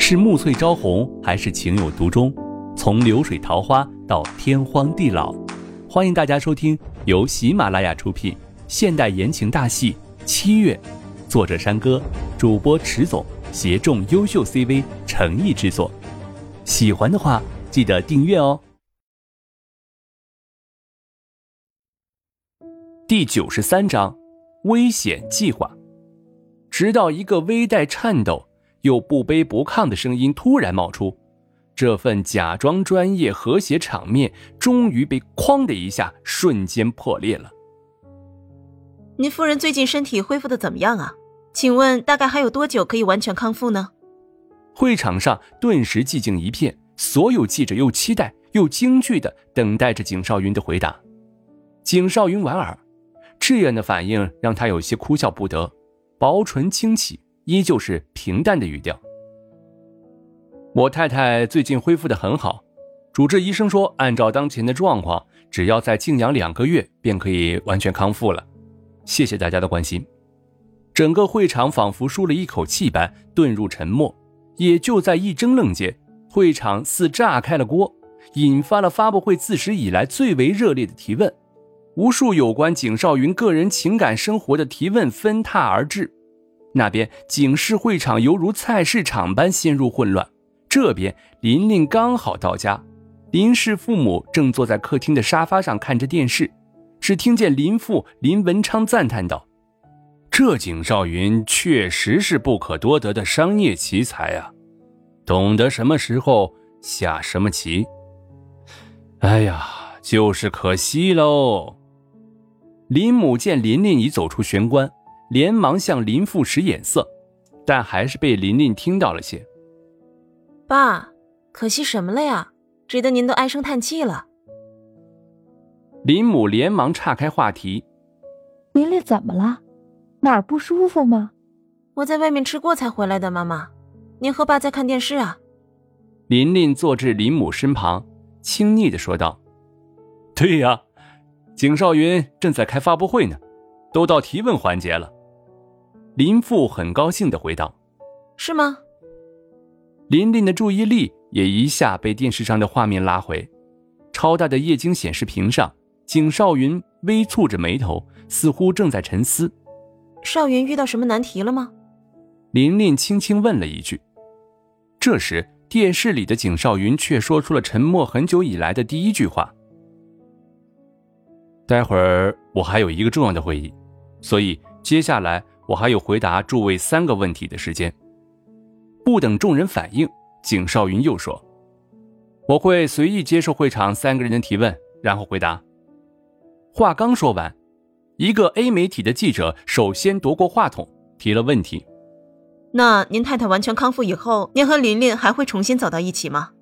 是暮翠朝红，还是情有独钟？从流水桃花到天荒地老，欢迎大家收听由喜马拉雅出品现代言情大戏《七月》，作者山歌，主播迟总，协众优秀 CV 诚意制作。喜欢的话，记得订阅哦。第九十三章，危险计划。直到一个微带颤抖又不卑不亢的声音突然冒出，这份假装专业和谐场面终于被“哐”的一下瞬间破裂了。您夫人最近身体恢复的怎么样啊？请问大概还有多久可以完全康复呢？会场上顿时寂静一片，所有记者又期待又惊惧的等待着景少云的回答。景少云莞尔，这样的反应让他有些哭笑不得。薄唇轻启，依旧是平淡的语调。我太太最近恢复的很好，主治医生说，按照当前的状况，只要再静养两个月，便可以完全康复了。谢谢大家的关心。整个会场仿佛舒了一口气般遁入沉默。也就在一怔愣间，会场似炸开了锅，引发了发布会自始以来最为热烈的提问。无数有关景少云个人情感生活的提问纷沓而至，那边警示会场犹如菜市场般陷入混乱。这边琳琳刚好到家，林氏父母正坐在客厅的沙发上看着电视，只听见林父林文昌赞叹道：“这景少云确实是不可多得的商业奇才啊，懂得什么时候下什么棋。哎呀，就是可惜喽。”林母见琳琳已走出玄关，连忙向林父使眼色，但还是被琳琳听到了些。爸，可惜什么了呀？值得您都唉声叹气了。林母连忙岔开话题：“琳琳怎么了？哪儿不舒服吗？”我在外面吃过才回来的，妈妈。您和爸在看电视啊？琳琳坐至林母身旁，轻昵的说道：“对呀。”景少云正在开发布会呢，都到提问环节了。林父很高兴的回道：“是吗？”琳琳的注意力也一下被电视上的画面拉回，超大的液晶显示屏上，景少云微蹙着眉头，似乎正在沉思。少云遇到什么难题了吗？琳琳轻轻问了一句。这时，电视里的景少云却说出了沉默很久以来的第一句话。待会儿我还有一个重要的会议，所以接下来我还有回答诸位三个问题的时间。不等众人反应，景少云又说：“我会随意接受会场三个人的提问，然后回答。”话刚说完，一个 A 媒体的记者首先夺过话筒，提了问题：“那您太太完全康复以后，您和琳琳还会重新走到一起吗？”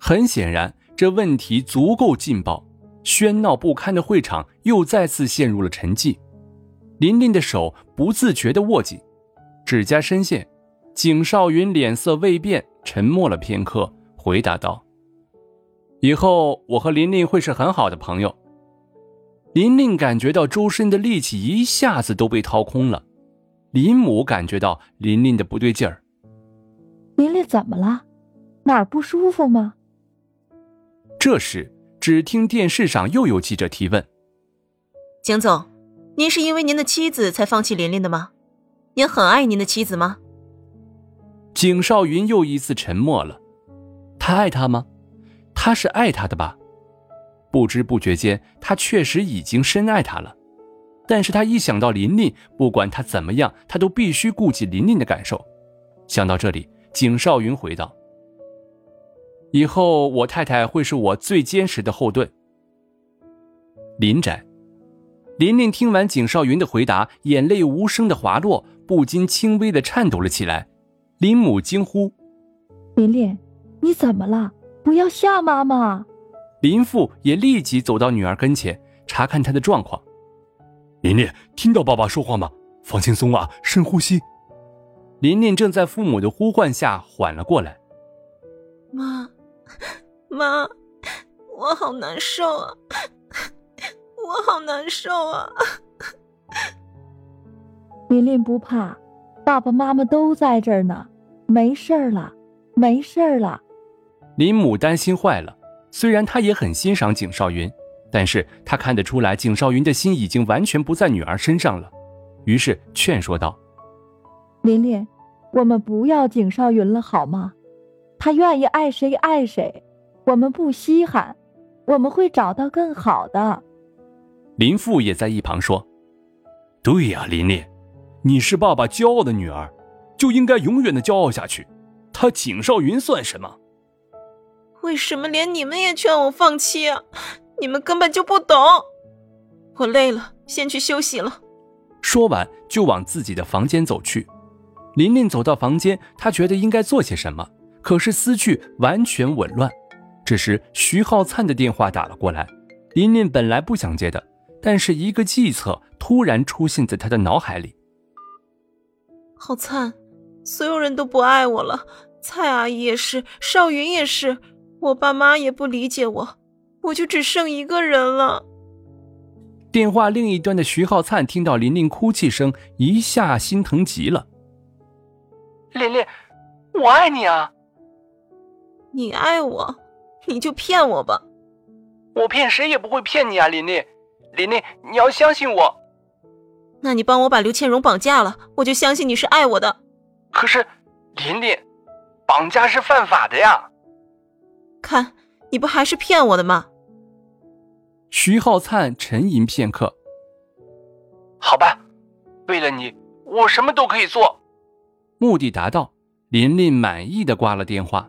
很显然，这问题足够劲爆。喧闹不堪的会场又再次陷入了沉寂，琳琳的手不自觉地握紧，指甲深陷。景少云脸色未变，沉默了片刻，回答道：“以后我和琳琳会是很好的朋友。”琳琳感觉到周身的力气一下子都被掏空了，林母感觉到琳琳的不对劲儿：“琳琳怎么了？哪儿不舒服吗？”这时。只听电视上又有记者提问：“景总，您是因为您的妻子才放弃琳琳的吗？您很爱您的妻子吗？”景少云又一次沉默了。他爱她吗？他是爱她的吧？不知不觉间，他确实已经深爱她了。但是他一想到琳琳，不管他怎么样，他都必须顾及琳琳的感受。想到这里，景少云回道。以后我太太会是我最坚实的后盾。林宅，琳琳听完景少云的回答，眼泪无声的滑落，不禁轻微的颤抖了起来。林母惊呼：“琳琳，你怎么了？不要吓妈妈！”林父也立即走到女儿跟前，查看她的状况。琳琳，听到爸爸说话吗？放轻松啊，深呼吸。琳琳正在父母的呼唤下缓了过来。妈。妈，我好难受啊！难受啊！琳琳不怕，爸爸妈妈都在这儿呢，没事儿了，没事儿了。林母担心坏了，虽然她也很欣赏景少云，但是她看得出来景少云的心已经完全不在女儿身上了，于是劝说道：“琳琳，我们不要景少云了好吗？他愿意爱谁爱谁，我们不稀罕，我们会找到更好的。”林父也在一旁说：“对呀，琳琳，你是爸爸骄傲的女儿，就应该永远的骄傲下去。他景少云算什么？为什么连你们也劝我放弃啊？你们根本就不懂。我累了，先去休息了。”说完就往自己的房间走去。琳琳走到房间，她觉得应该做些什么，可是思绪完全紊乱。这时，徐浩灿的电话打了过来，琳琳本来不想接的。但是一个计策突然出现在他的脑海里。浩灿，所有人都不爱我了，蔡阿姨也是，少云也是，我爸妈也不理解我，我就只剩一个人了。电话另一端的徐浩灿听到琳琳哭泣声，一下心疼极了。琳琳，我爱你啊！你爱我，你就骗我吧。我骗谁也不会骗你啊，琳琳。琳琳，你要相信我。那你帮我把刘倩蓉绑架了，我就相信你是爱我的。可是，琳琳，绑架是犯法的呀。看，你不还是骗我的吗？徐浩灿沉吟片刻。好吧，为了你，我什么都可以做。目的达到，琳琳满意的挂了电话。